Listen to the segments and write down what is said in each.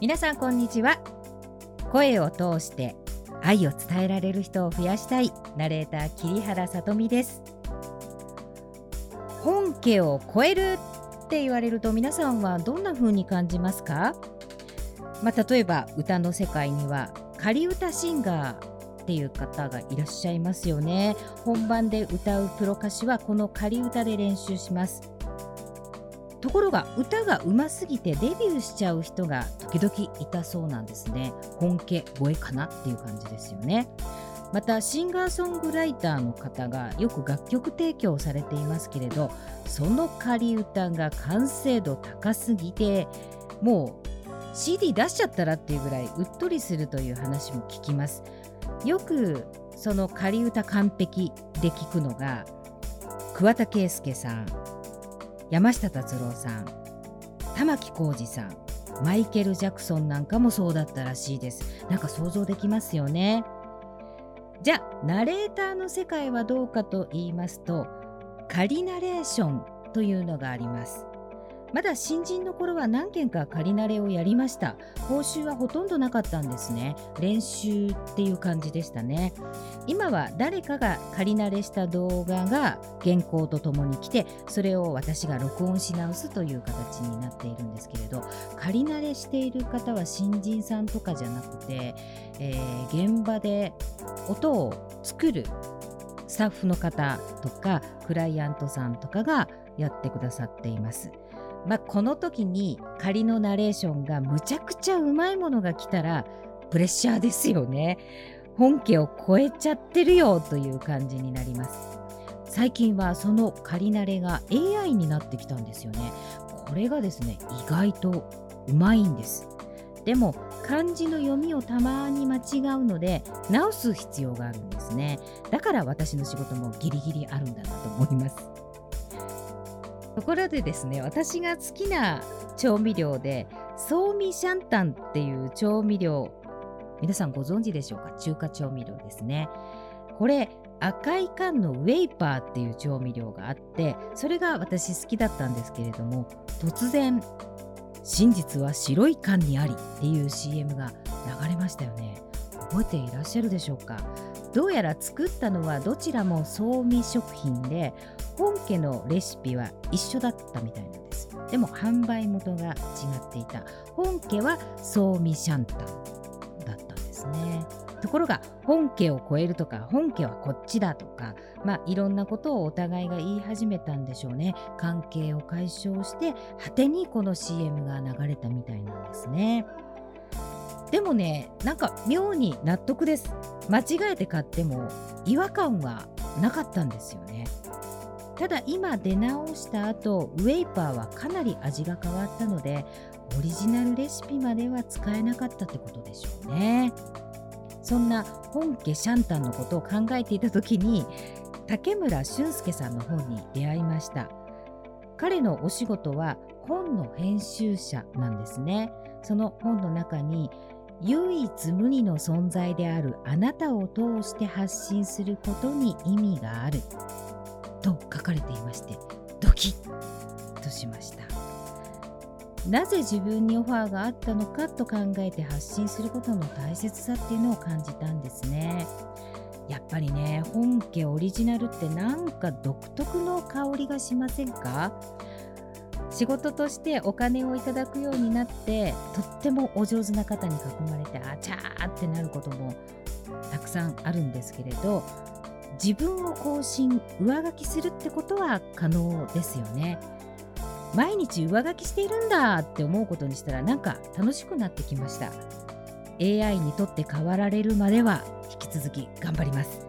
皆さんこんにちは。声を通して愛を伝えられる人を増やしたい。ナレーター桐原さとみです。本家を超えるって言われると皆さんはどんな風に感じますか？まあ、例えば歌の世界には仮歌シンガーっていう方がいらっしゃいますよね。本番で歌うプロ歌手はこの仮歌で練習します。ところが歌が上手すぎてデビューしちゃう人が時々いたそうなんですね。本家声かなっていう感じですよね。またシンガーソングライターの方がよく楽曲提供されていますけれどその仮歌が完成度高すぎてもう CD 出しちゃったらっていうぐらいうっとりするという話も聞きます。よくその仮歌完璧で聞くのが桑田佳祐さん。山下達郎さん玉置浩二さんマイケル・ジャクソンなんかもそうだったらしいです。なんか想像できますよね。じゃあナレーターの世界はどうかと言いますと仮ナレーションというのがあります。まだ新人の頃は何件か仮慣れをやりました。報酬はほとんどなかったんですね。練習っていう感じでしたね。今は誰かが仮慣れした動画が原稿とともに来てそれを私が録音し直すという形になっているんですけれど仮慣れしている方は新人さんとかじゃなくて、えー、現場で音を作るスタッフの方とかクライアントさんとかがやってくださっています。まあ、この時に仮のナレーションがむちゃくちゃうまいものが来たらプレッシャーですよね。本家を超えちゃってるよという感じになります。最近はその仮慣れが AI になってきたんですよね。これがですね意外とうまいんです。でも漢字の読みをたまに間違うので直す必要があるんですね。だから私の仕事もギリギリあるんだなと思います。ところでですね私が好きな調味料でソーミシャンタンっていう調味料皆さんご存知でしょうか？中華調味料ですね。これ赤い缶のウェイパーっていう調味料があってそれが私好きだったんですけれども突然真実は白い缶にありっていう CM が流れましたよね。覚えていらっしゃるでしょうか？どうやら作ったのはどちらも総味食品で本家のレシピは一緒だったみたいなんです。でも販売元が違っていた。本家は総味シャンタンだったんですね。ところが本家を超えるとか本家はこっちだとかまあいろんなことをお互いが言い始めたんでしょうね。関係を解消して果てにこの CM が流れたみたいなんですね。でもねなんか妙に納得です。間違えて買っても違和感はなかったんですよね。ただ今出直した後ウェイパーはかなり味が変わったのでオリジナルレシピまでは使えなかったってことでしょうね。そんな本家シャンタンのことを考えていた時に竹村俊介さんの本に出会いました。彼のお仕事は本の編集者なんですね。その本の中に唯一無二の存在であるあなたを通して発信することに意味がある。と書かれていましてドキッとしました。なぜ自分にオファーがあったのかと考えて発信することの大切さっていうのを感じたんですね。やっぱりね本家オリジナルってなんか独特の香りがしませんか？仕事としてお金をいただくようになってとってもお上手な方に囲まれてあちゃーってなることもたくさんあるんですけれど自分を更新上書きするってことは可能ですよね。毎日上書きしているんだって思うことにしたらなんか楽しくなってきました。AI にとって変わられるまでは引き続き頑張ります。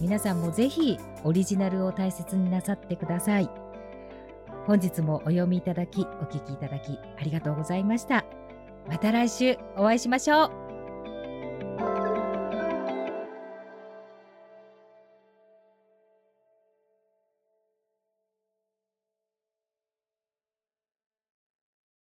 皆さんもぜひオリジナルを大切になさってください。本日もお読みいただきお聞きいただきありがとうございました。また来週お会いしましょう。